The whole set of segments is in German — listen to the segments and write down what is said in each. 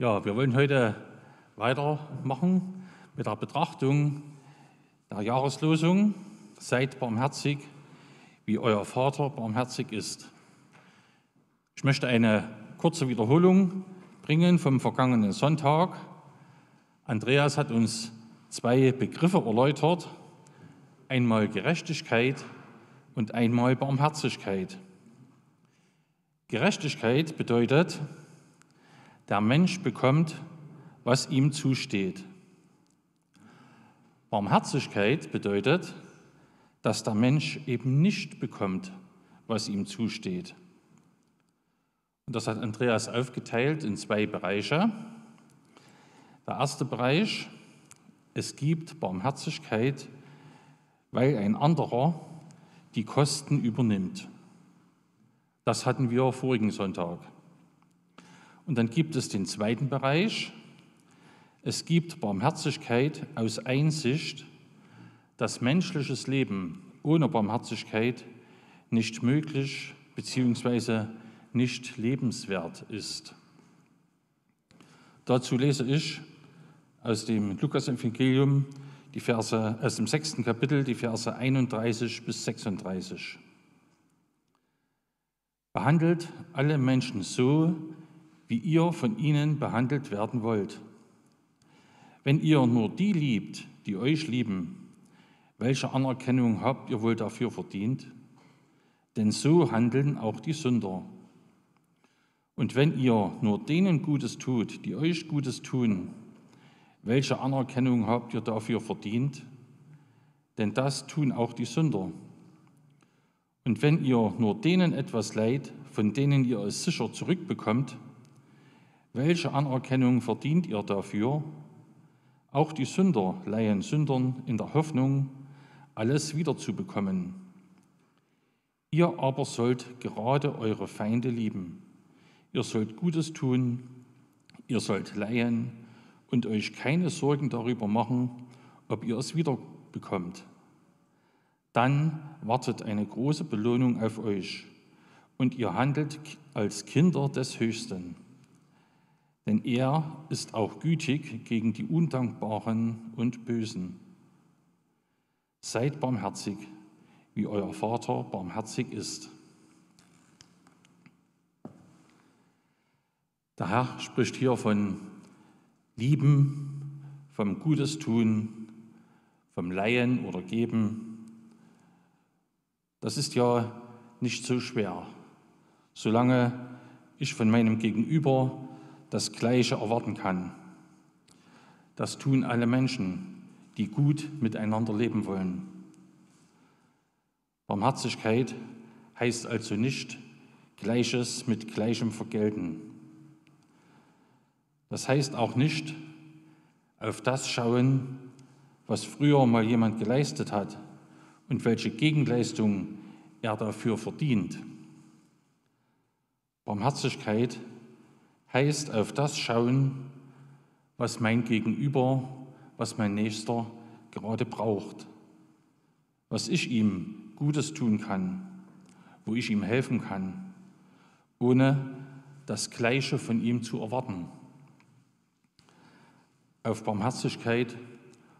Ja, wir wollen heute weitermachen mit der Betrachtung der Jahreslosung. Seid barmherzig, wie euer Vater barmherzig ist. Ich möchte eine kurze Wiederholung bringen vom vergangenen Sonntag. Andreas hat uns zwei Begriffe erläutert, einmal Gerechtigkeit und einmal Barmherzigkeit. Gerechtigkeit bedeutet, der Mensch bekommt, was ihm zusteht. Barmherzigkeit bedeutet, dass der Mensch eben nicht bekommt, was ihm zusteht. Und das hat Andreas aufgeteilt in zwei Bereiche. Der erste Bereich, es gibt Barmherzigkeit, weil ein anderer die Kosten übernimmt. Das hatten wir vorigen Sonntag. Und dann gibt es den zweiten Bereich. Es gibt Barmherzigkeit aus Einsicht, dass menschliches Leben ohne Barmherzigkeit nicht möglich bzw. nicht lebenswert ist. Dazu lese ich aus dem Lukas-Evangelium die Verse aus dem sechsten Kapitel, die Verse 31 bis 36. Behandelt alle Menschen so, wie ihr von ihnen behandelt werden wollt. Wenn ihr nur die liebt, die euch lieben, welche Anerkennung habt ihr wohl dafür verdient? Denn so handeln auch die Sünder. Und wenn ihr nur denen Gutes tut, die euch Gutes tun, welche Anerkennung habt ihr dafür verdient? Denn das tun auch die Sünder. Und wenn ihr nur denen etwas leiht, von denen ihr es sicher zurückbekommt, welche Anerkennung verdient ihr dafür? Auch die Sünder leihen Sündern in der Hoffnung, alles wiederzubekommen. Ihr aber sollt gerade eure Feinde lieben. Ihr sollt Gutes tun, ihr sollt leihen und euch keine Sorgen darüber machen, ob ihr es wiederbekommt. Dann wartet eine große Belohnung auf euch und ihr handelt als Kinder des Höchsten denn er ist auch gütig gegen die Undankbaren und Bösen. Seid barmherzig, wie euer Vater barmherzig ist. Der Herr spricht hier von Lieben, vom Gutes tun, vom Leihen oder Geben. Das ist ja nicht so schwer, solange ich von meinem Gegenüber das Gleiche erwarten kann. Das tun alle Menschen, die gut miteinander leben wollen. Barmherzigkeit heißt also nicht Gleiches mit Gleichem vergelten. Das heißt auch nicht auf das schauen, was früher mal jemand geleistet hat und welche Gegenleistung er dafür verdient. Barmherzigkeit heißt auf das schauen, was mein Gegenüber, was mein Nächster gerade braucht, was ich ihm Gutes tun kann, wo ich ihm helfen kann, ohne das Gleiche von ihm zu erwarten. Auf Barmherzigkeit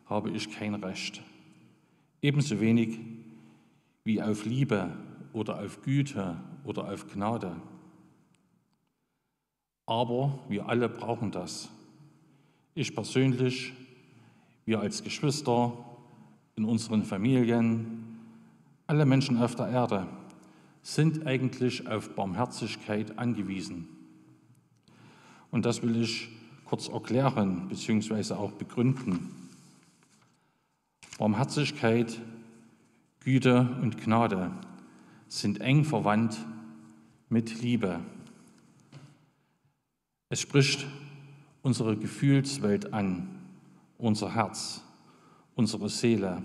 habe ich kein Recht, ebenso wenig wie auf Liebe oder auf Güte oder auf Gnade. Aber wir alle brauchen das. Ich persönlich, wir als Geschwister, in unseren Familien, alle Menschen auf der Erde sind eigentlich auf Barmherzigkeit angewiesen. Und das will ich kurz erklären bzw. auch begründen. Barmherzigkeit, Güte und Gnade sind eng verwandt mit Liebe. Es spricht unsere Gefühlswelt an, unser Herz, unsere Seele.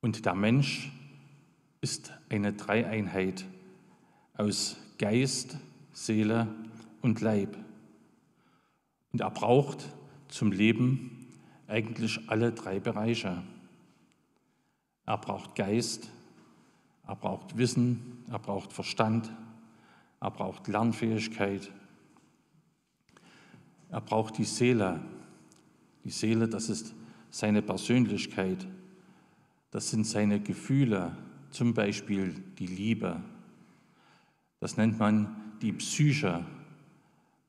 Und der Mensch ist eine Dreieinheit aus Geist, Seele und Leib. Und er braucht zum Leben eigentlich alle drei Bereiche. Er braucht Geist, er braucht Wissen, er braucht Verstand, er braucht Lernfähigkeit Er braucht die Seele. Die Seele, das ist seine Persönlichkeit. Das sind seine Gefühle, zum Beispiel die Liebe. Das nennt man die Psyche.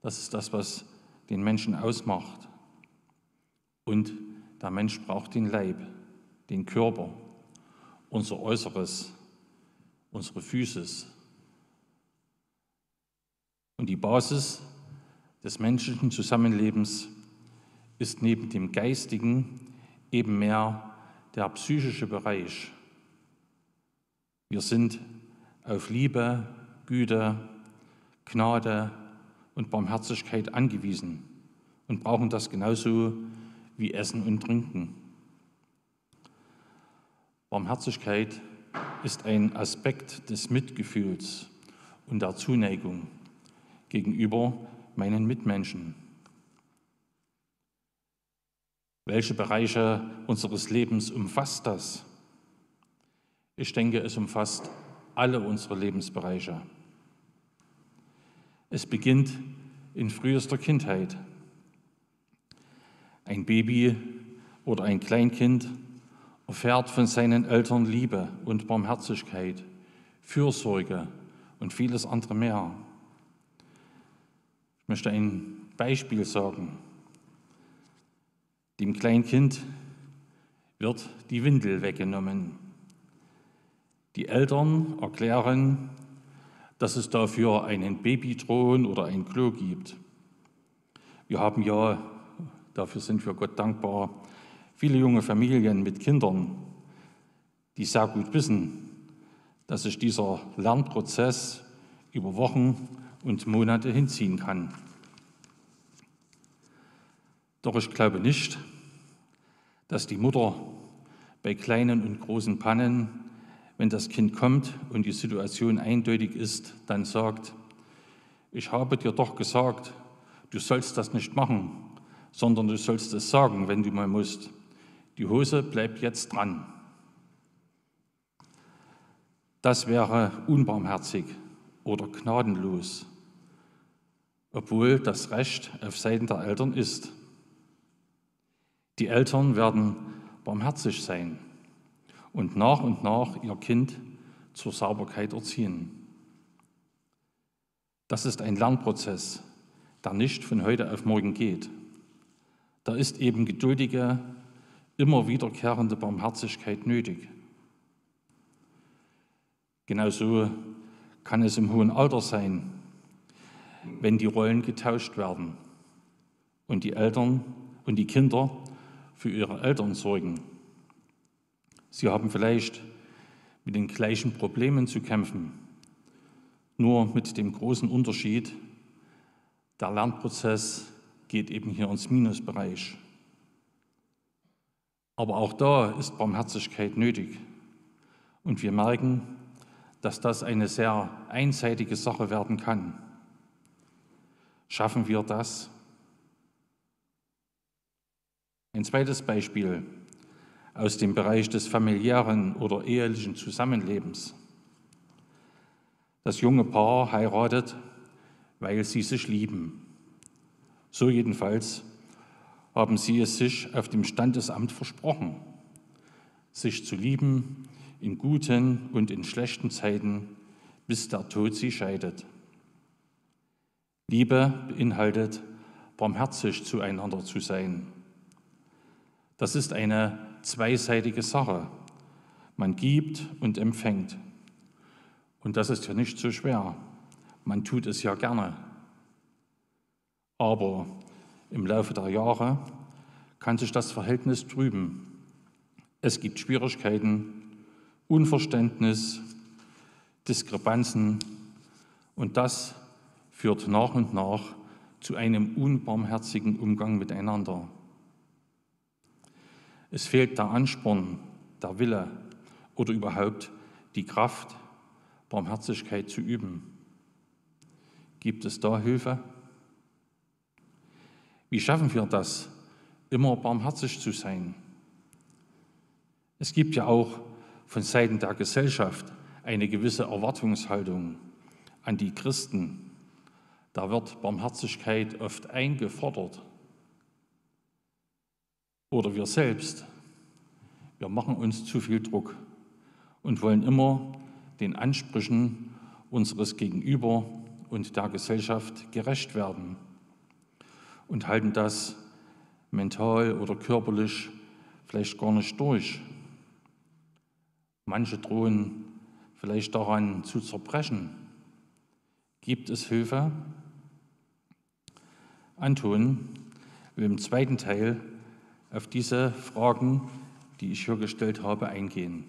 Das ist das, was den Menschen ausmacht. Und der Mensch braucht den Leib, den Körper, unser Äußeres, unsere Physis. Und die Basis des menschlichen Zusammenlebens ist neben dem geistigen eben mehr der psychische Bereich. Wir sind auf Liebe, Güte, Gnade und Barmherzigkeit angewiesen und brauchen das genauso wie Essen und Trinken. Barmherzigkeit ist ein Aspekt des Mitgefühls und der Zuneigung gegenüber meinen Mitmenschen. Welche Bereiche unseres Lebens umfasst das? Ich denke, es umfasst alle unsere Lebensbereiche. Es beginnt in frühester Kindheit. Ein Baby oder ein Kleinkind erfährt von seinen Eltern Liebe und Barmherzigkeit, Fürsorge und vieles andere mehr. Ich möchte ein Beispiel sagen. Dem Kleinkind wird die Windel weggenommen. Die Eltern erklären, dass es dafür einen Babythron oder ein Klo gibt. Wir haben ja, dafür sind wir Gott dankbar, viele junge Familien mit Kindern, die sehr gut wissen, dass sich dieser Lernprozess über Wochen und Monate hinziehen kann. Doch ich glaube nicht, dass die Mutter bei kleinen und großen Pannen, wenn das Kind kommt und die Situation eindeutig ist, dann sagt, ich habe dir doch gesagt, du sollst das nicht machen, sondern du sollst es sagen, wenn du mal musst. Die Hose bleibt jetzt dran. Das wäre unbarmherzig oder gnadenlos, obwohl das Recht auf Seiten der Eltern ist. Die Eltern werden barmherzig sein und nach und nach ihr Kind zur Sauberkeit erziehen. Das ist ein Lernprozess, der nicht von heute auf morgen geht. Da ist eben geduldige, immer wiederkehrende Barmherzigkeit nötig. Genauso kann es im hohen Alter sein, wenn die Rollen getauscht werden und die Eltern und die Kinder für ihre Eltern sorgen. Sie haben vielleicht mit den gleichen Problemen zu kämpfen, nur mit dem großen Unterschied, der Lernprozess geht eben hier ins Minusbereich. Aber auch da ist Barmherzigkeit nötig. Und wir merken, dass das eine sehr einseitige Sache werden kann. Schaffen wir das? Ein zweites Beispiel aus dem Bereich des familiären oder ehelichen Zusammenlebens. Das junge Paar heiratet, weil sie sich lieben. So jedenfalls haben sie es sich auf dem Standesamt versprochen, sich zu lieben in guten und in schlechten Zeiten, bis der Tod sie scheidet. Liebe beinhaltet, barmherzig zueinander zu sein. Das ist eine zweiseitige Sache. Man gibt und empfängt. Und das ist ja nicht so schwer. Man tut es ja gerne. Aber im Laufe der Jahre kann sich das Verhältnis trüben. Es gibt Schwierigkeiten, Unverständnis, Diskrepanzen und das führt nach und nach zu einem unbarmherzigen Umgang miteinander. Es fehlt der Ansporn, der Wille oder überhaupt die Kraft, Barmherzigkeit zu üben. Gibt es da Hilfe? Wie schaffen wir das, immer barmherzig zu sein? Es gibt ja auch von Seiten der Gesellschaft eine gewisse Erwartungshaltung an die Christen, da wird Barmherzigkeit oft eingefordert. Oder wir selbst, wir machen uns zu viel Druck und wollen immer den Ansprüchen unseres Gegenüber und der Gesellschaft gerecht werden und halten das mental oder körperlich vielleicht gar nicht durch. Manche drohen vielleicht daran zu zerbrechen. Gibt es Hilfe? Anton will im zweiten Teil auf diese Fragen, die ich hier gestellt habe, eingehen.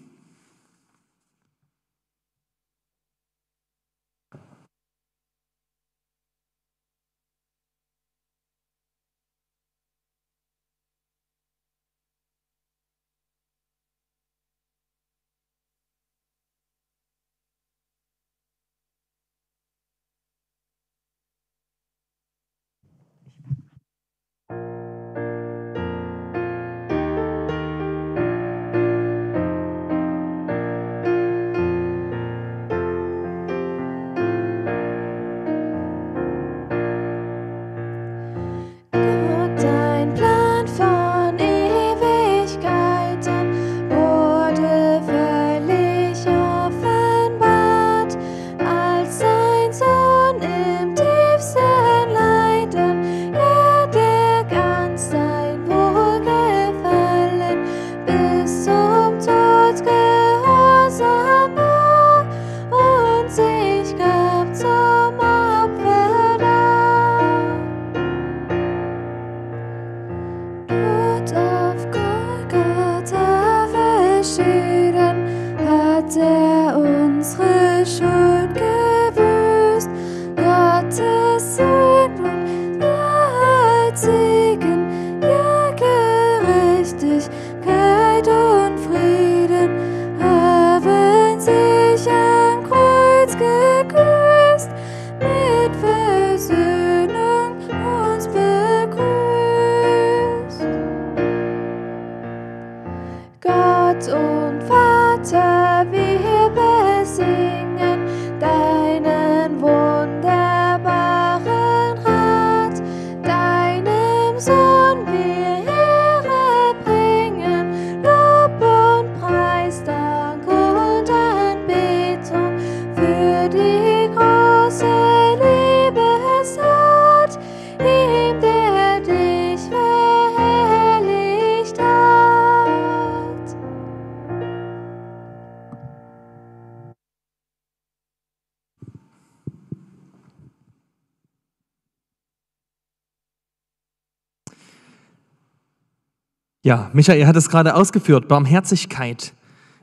Ja, Michael hat es gerade ausgeführt, Barmherzigkeit.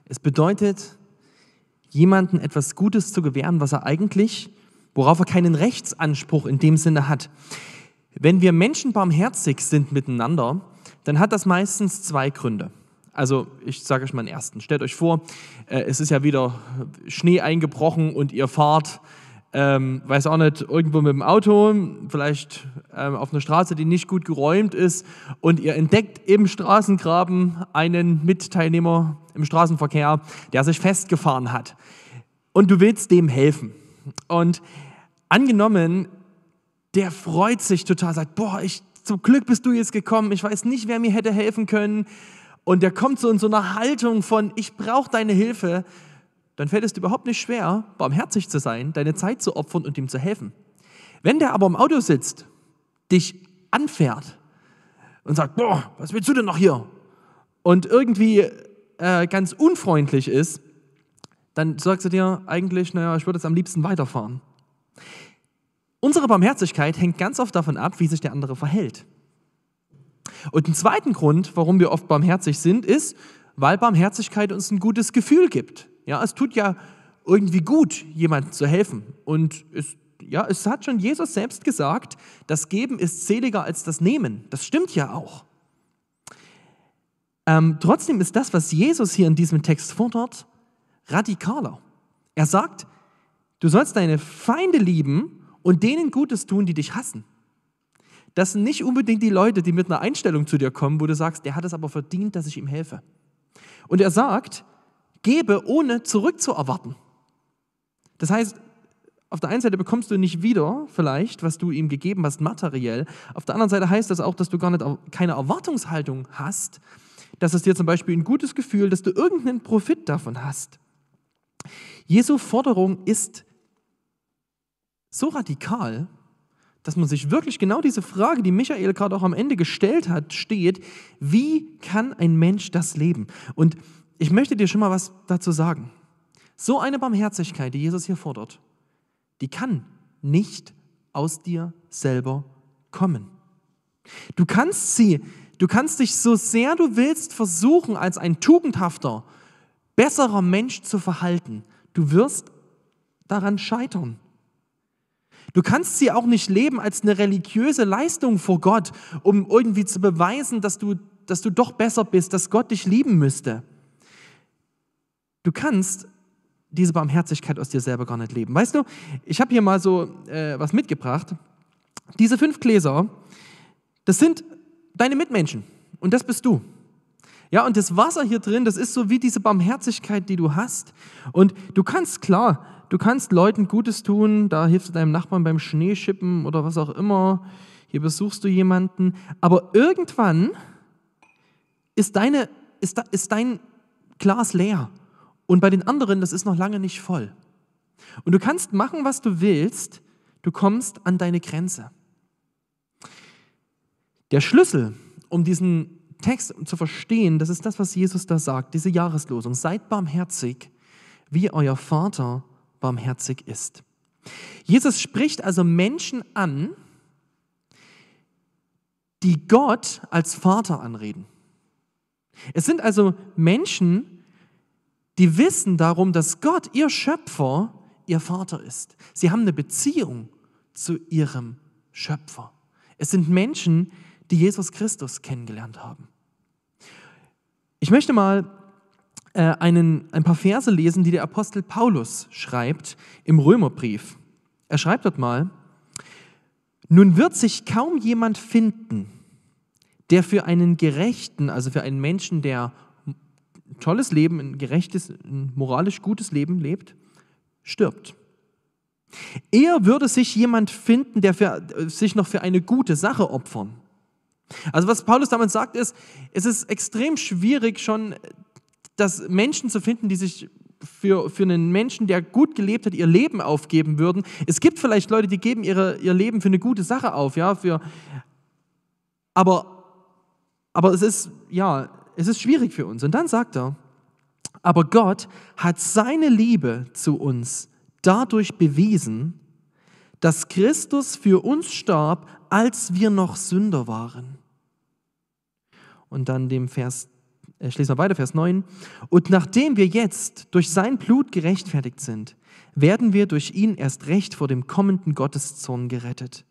Es bedeutet, jemandem etwas Gutes zu gewähren, was er eigentlich, worauf er keinen Rechtsanspruch in dem Sinne hat. Wenn wir Menschen barmherzig sind miteinander, dann hat das meistens zwei Gründe. Also ich sage euch mal den ersten. Stellt euch vor, äh, es ist ja wieder Schnee eingebrochen und ihr fahrt ähm, weiß auch nicht, irgendwo mit dem Auto, vielleicht ähm, auf einer Straße, die nicht gut geräumt ist und ihr entdeckt im Straßengraben einen Mitteilnehmer im Straßenverkehr, der sich festgefahren hat und du willst dem helfen. Und angenommen, der freut sich total, sagt, boah, ich, zum Glück bist du jetzt gekommen, ich weiß nicht, wer mir hätte helfen können. Und der kommt so in so einer Haltung von, ich brauche deine Hilfe dann fällt es dir überhaupt nicht schwer, barmherzig zu sein, deine Zeit zu opfern und ihm zu helfen. Wenn der aber im Auto sitzt, dich anfährt und sagt, boah, was willst du denn noch hier? Und irgendwie äh, ganz unfreundlich ist, dann sagst du dir eigentlich, naja, ich würde jetzt am liebsten weiterfahren. Unsere Barmherzigkeit hängt ganz oft davon ab, wie sich der andere verhält. Und ein zweiten Grund, warum wir oft barmherzig sind, ist, weil Barmherzigkeit uns ein gutes Gefühl gibt. Ja, es tut ja irgendwie gut, jemandem zu helfen. Und es, ja, es hat schon Jesus selbst gesagt, das Geben ist seliger als das Nehmen. Das stimmt ja auch. Ähm, trotzdem ist das, was Jesus hier in diesem Text fordert, radikaler. Er sagt, du sollst deine Feinde lieben und denen Gutes tun, die dich hassen. Das sind nicht unbedingt die Leute, die mit einer Einstellung zu dir kommen, wo du sagst, der hat es aber verdient, dass ich ihm helfe. Und er sagt, gebe, ohne zurückzuerwarten. Das heißt, Auf der einen Seite bekommst du nicht wieder, vielleicht, was du ihm gegeben hast, materiell. Auf der anderen Seite heißt das auch, dass du gar nicht, keine Erwartungshaltung hast, dass es dir zum Beispiel ein gutes Gefühl, dass du irgendeinen Profit davon hast. Jesu Forderung ist so radikal, dass man sich wirklich genau diese Frage, die Michael gerade auch am Ende gestellt hat, steht, wie kann ein Mensch das leben? Und ich möchte dir schon mal was dazu sagen. So eine Barmherzigkeit, die Jesus hier fordert, die kann nicht aus dir selber kommen. Du kannst sie, du kannst dich so sehr du willst versuchen, als ein tugendhafter, besserer Mensch zu verhalten. Du wirst daran scheitern. Du kannst sie auch nicht leben als eine religiöse Leistung vor Gott, um irgendwie zu beweisen, dass du, dass du doch besser bist, dass Gott dich lieben müsste. Du kannst diese Barmherzigkeit aus dir selber gar nicht leben. Weißt du, ich habe hier mal so äh, was mitgebracht. Diese fünf Gläser, das sind deine Mitmenschen und das bist du. Ja, und das Wasser hier drin, das ist so wie diese Barmherzigkeit, die du hast. Und du kannst, klar, du kannst Leuten Gutes tun, da hilfst du deinem Nachbarn beim Schneeschippen oder was auch immer, hier besuchst du jemanden, aber irgendwann ist, deine, ist, ist dein Glas leer und bei den anderen, das ist noch lange nicht voll. Und du kannst machen, was du willst, du kommst an deine Grenze. Der Schlüssel, um diesen Text zu verstehen, das ist das, was Jesus da sagt, diese Jahreslosung. Seid barmherzig, wie euer Vater barmherzig ist. Jesus spricht also Menschen an, die Gott als Vater anreden. Es sind also Menschen, die wissen darum, dass Gott, ihr Schöpfer, ihr Vater ist. Sie haben eine Beziehung zu ihrem Schöpfer. Es sind Menschen, die Jesus Christus kennengelernt haben. Ich möchte mal äh, einen, ein paar Verse lesen, die der Apostel Paulus schreibt im Römerbrief. Er schreibt dort mal, nun wird sich kaum jemand finden, der für einen Gerechten, also für einen Menschen, der tolles Leben, ein gerechtes, ein moralisch gutes Leben lebt, stirbt. Eher würde sich jemand finden, der für, sich noch für eine gute Sache opfern. Also was Paulus damit sagt, ist, es ist extrem schwierig schon, dass Menschen zu finden, die sich für, für einen Menschen, der gut gelebt hat, ihr Leben aufgeben würden. Es gibt vielleicht Leute, die geben ihre, ihr Leben für eine gute Sache auf, ja, für, aber, aber es ist, ja, es ist schwierig für uns. Und dann sagt er, aber Gott hat seine Liebe zu uns dadurch bewiesen, dass Christus für uns starb, als wir noch Sünder waren. Und dann dem Vers, äh, schließen wir weiter, Vers 9. Und nachdem wir jetzt durch sein Blut gerechtfertigt sind, werden wir durch ihn erst recht vor dem kommenden Gotteszorn gerettet.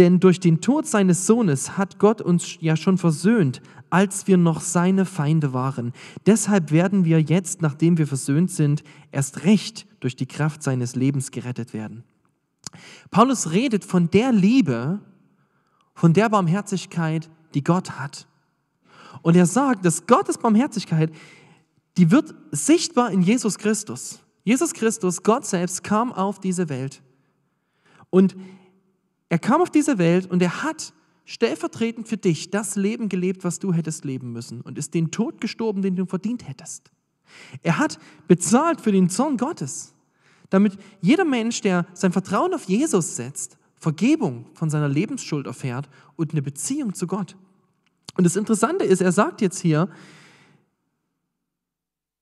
Denn durch den Tod seines Sohnes hat Gott uns ja schon versöhnt, als wir noch seine Feinde waren. Deshalb werden wir jetzt, nachdem wir versöhnt sind, erst recht durch die Kraft seines Lebens gerettet werden. Paulus redet von der Liebe, von der Barmherzigkeit, die Gott hat. Und er sagt, dass Gottes Barmherzigkeit, die wird sichtbar in Jesus Christus. Jesus Christus, Gott selbst, kam auf diese Welt. Und er kam auf diese Welt und er hat stellvertretend für dich das Leben gelebt, was du hättest leben müssen und ist den Tod gestorben, den du verdient hättest. Er hat bezahlt für den Zorn Gottes, damit jeder Mensch, der sein Vertrauen auf Jesus setzt, Vergebung von seiner Lebensschuld erfährt und eine Beziehung zu Gott. Und das Interessante ist, er sagt jetzt hier,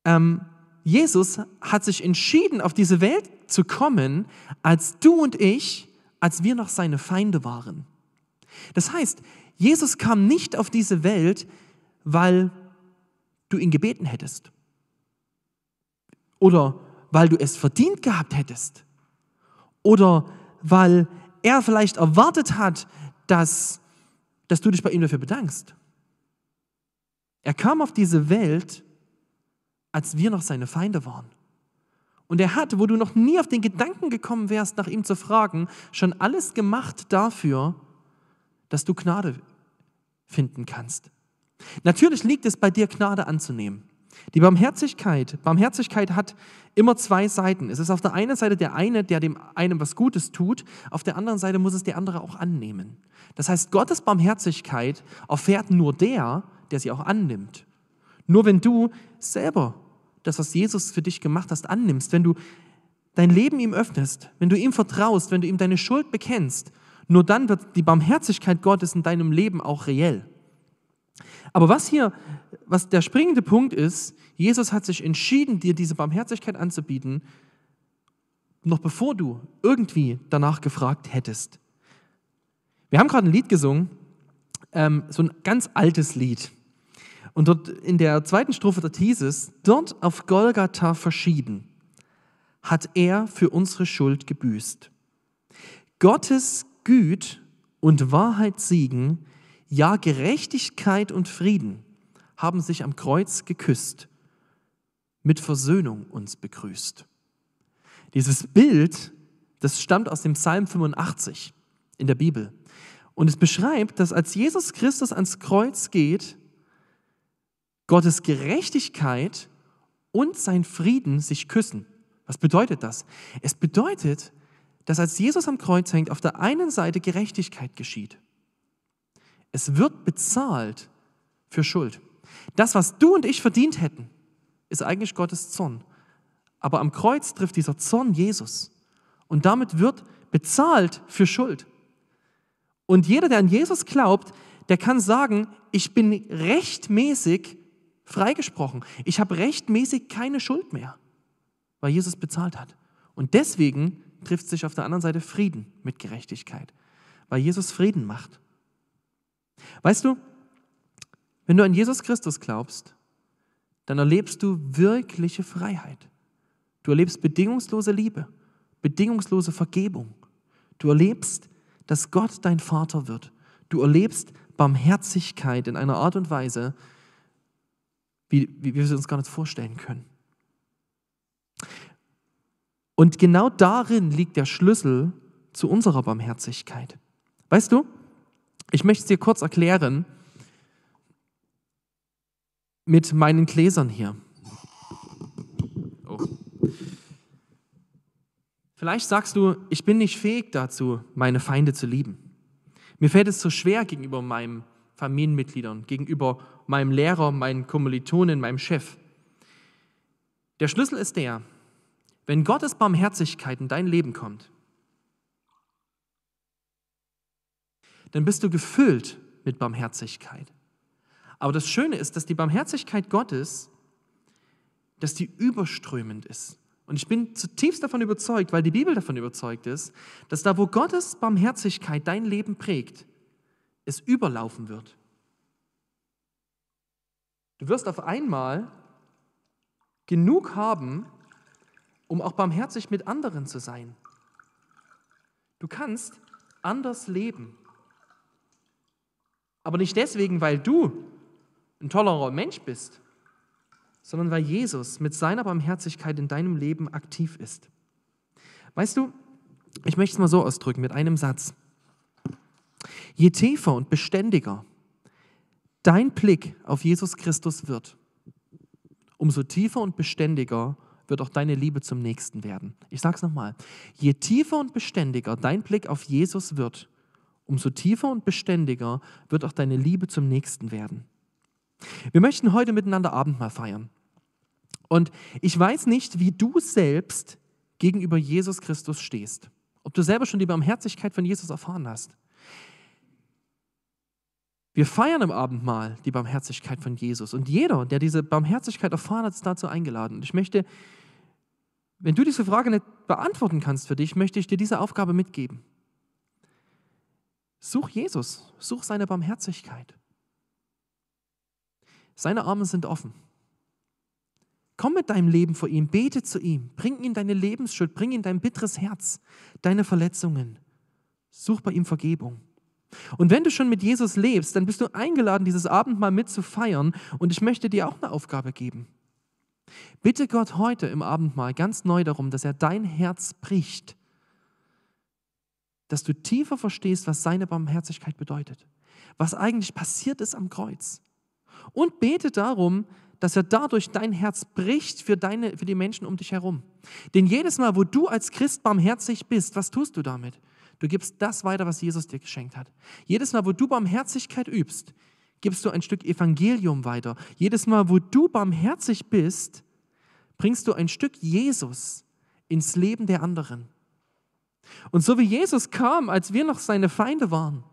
ähm, Jesus hat sich entschieden, auf diese Welt zu kommen, als du und ich als wir noch seine Feinde waren. Das heißt, Jesus kam nicht auf diese Welt, weil du ihn gebeten hättest oder weil du es verdient gehabt hättest oder weil er vielleicht erwartet hat, dass, dass du dich bei ihm dafür bedankst. Er kam auf diese Welt, als wir noch seine Feinde waren. Und er hat, wo du noch nie auf den Gedanken gekommen wärst, nach ihm zu fragen, schon alles gemacht dafür, dass du Gnade finden kannst. Natürlich liegt es bei dir, Gnade anzunehmen. Die Barmherzigkeit, Barmherzigkeit hat immer zwei Seiten. Es ist auf der einen Seite der eine, der dem einen was Gutes tut, auf der anderen Seite muss es der andere auch annehmen. Das heißt, Gottes Barmherzigkeit erfährt nur der, der sie auch annimmt. Nur wenn du selber das, was Jesus für dich gemacht hast, annimmst, wenn du dein Leben ihm öffnest, wenn du ihm vertraust, wenn du ihm deine Schuld bekennst, nur dann wird die Barmherzigkeit Gottes in deinem Leben auch reell. Aber was hier, was der springende Punkt ist, Jesus hat sich entschieden, dir diese Barmherzigkeit anzubieten, noch bevor du irgendwie danach gefragt hättest. Wir haben gerade ein Lied gesungen, ähm, so ein ganz altes Lied. Und dort in der zweiten Strophe dort hieß es, dort auf Golgatha verschieden hat er für unsere Schuld gebüßt. Gottes Güt und Wahrheit siegen, ja Gerechtigkeit und Frieden haben sich am Kreuz geküsst, mit Versöhnung uns begrüßt. Dieses Bild, das stammt aus dem Psalm 85 in der Bibel. Und es beschreibt, dass als Jesus Christus ans Kreuz geht, Gottes Gerechtigkeit und sein Frieden sich küssen. Was bedeutet das? Es bedeutet, dass als Jesus am Kreuz hängt, auf der einen Seite Gerechtigkeit geschieht. Es wird bezahlt für Schuld. Das, was du und ich verdient hätten, ist eigentlich Gottes Zorn. Aber am Kreuz trifft dieser Zorn Jesus. Und damit wird bezahlt für Schuld. Und jeder, der an Jesus glaubt, der kann sagen, ich bin rechtmäßig freigesprochen. Ich habe rechtmäßig keine Schuld mehr, weil Jesus bezahlt hat. Und deswegen trifft sich auf der anderen Seite Frieden mit Gerechtigkeit, weil Jesus Frieden macht. Weißt du, wenn du an Jesus Christus glaubst, dann erlebst du wirkliche Freiheit. Du erlebst bedingungslose Liebe, bedingungslose Vergebung. Du erlebst, dass Gott dein Vater wird. Du erlebst Barmherzigkeit in einer Art und Weise, wie, wie wir sie uns gar nicht vorstellen können. Und genau darin liegt der Schlüssel zu unserer Barmherzigkeit. Weißt du, ich möchte es dir kurz erklären mit meinen Gläsern hier. Oh. Vielleicht sagst du, ich bin nicht fähig dazu, meine Feinde zu lieben. Mir fällt es so schwer gegenüber meinen Familienmitgliedern, gegenüber meinem Lehrer, meinen Kommilitonen, meinem Chef. Der Schlüssel ist der, wenn Gottes Barmherzigkeit in dein Leben kommt, dann bist du gefüllt mit Barmherzigkeit. Aber das Schöne ist, dass die Barmherzigkeit Gottes, dass die überströmend ist. Und ich bin zutiefst davon überzeugt, weil die Bibel davon überzeugt ist, dass da, wo Gottes Barmherzigkeit dein Leben prägt, es überlaufen wird. Du wirst auf einmal genug haben, um auch barmherzig mit anderen zu sein. Du kannst anders leben. Aber nicht deswegen, weil du ein tollerer Mensch bist, sondern weil Jesus mit seiner Barmherzigkeit in deinem Leben aktiv ist. Weißt du, ich möchte es mal so ausdrücken mit einem Satz. Je tiefer und beständiger dein Blick auf Jesus Christus wird, umso tiefer und beständiger wird auch deine Liebe zum Nächsten werden. Ich sage es nochmal. Je tiefer und beständiger dein Blick auf Jesus wird, umso tiefer und beständiger wird auch deine Liebe zum Nächsten werden. Wir möchten heute miteinander Abendmahl feiern. Und ich weiß nicht, wie du selbst gegenüber Jesus Christus stehst. Ob du selber schon die Barmherzigkeit von Jesus erfahren hast. Wir feiern im Abendmahl die Barmherzigkeit von Jesus. Und jeder, der diese Barmherzigkeit erfahren hat, ist dazu eingeladen. Und ich möchte, wenn du diese Frage nicht beantworten kannst für dich, möchte ich dir diese Aufgabe mitgeben. Such Jesus, such seine Barmherzigkeit. Seine Arme sind offen. Komm mit deinem Leben vor ihm, bete zu ihm, bring ihm deine Lebensschuld, bring ihm dein bitteres Herz, deine Verletzungen. Such bei ihm Vergebung. Und wenn du schon mit Jesus lebst, dann bist du eingeladen, dieses Abendmahl mitzufeiern. Und ich möchte dir auch eine Aufgabe geben. Bitte Gott heute im Abendmahl ganz neu darum, dass er dein Herz bricht, dass du tiefer verstehst, was seine Barmherzigkeit bedeutet, was eigentlich passiert ist am Kreuz. Und bete darum, dass er dadurch dein Herz bricht für, deine, für die Menschen um dich herum. Denn jedes Mal, wo du als Christ barmherzig bist, was tust du damit? Du gibst das weiter, was Jesus dir geschenkt hat. Jedes Mal, wo du Barmherzigkeit übst, gibst du ein Stück Evangelium weiter. Jedes Mal, wo du barmherzig bist, bringst du ein Stück Jesus ins Leben der anderen. Und so wie Jesus kam, als wir noch seine Feinde waren,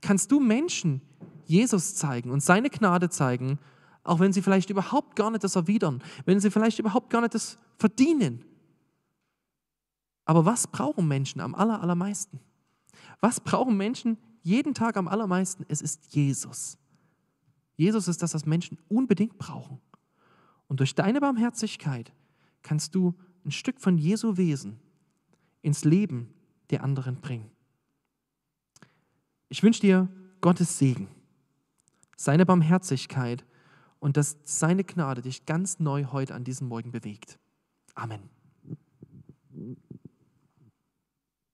kannst du Menschen Jesus zeigen und seine Gnade zeigen, auch wenn sie vielleicht überhaupt gar nicht das erwidern, wenn sie vielleicht überhaupt gar nicht das verdienen. Aber was brauchen Menschen am aller, allermeisten? Was brauchen Menschen jeden Tag am allermeisten? Es ist Jesus. Jesus ist das, was Menschen unbedingt brauchen. Und durch deine Barmherzigkeit kannst du ein Stück von Jesu Wesen ins Leben der anderen bringen. Ich wünsche dir Gottes Segen, seine Barmherzigkeit und dass seine Gnade dich ganz neu heute an diesem Morgen bewegt. Amen.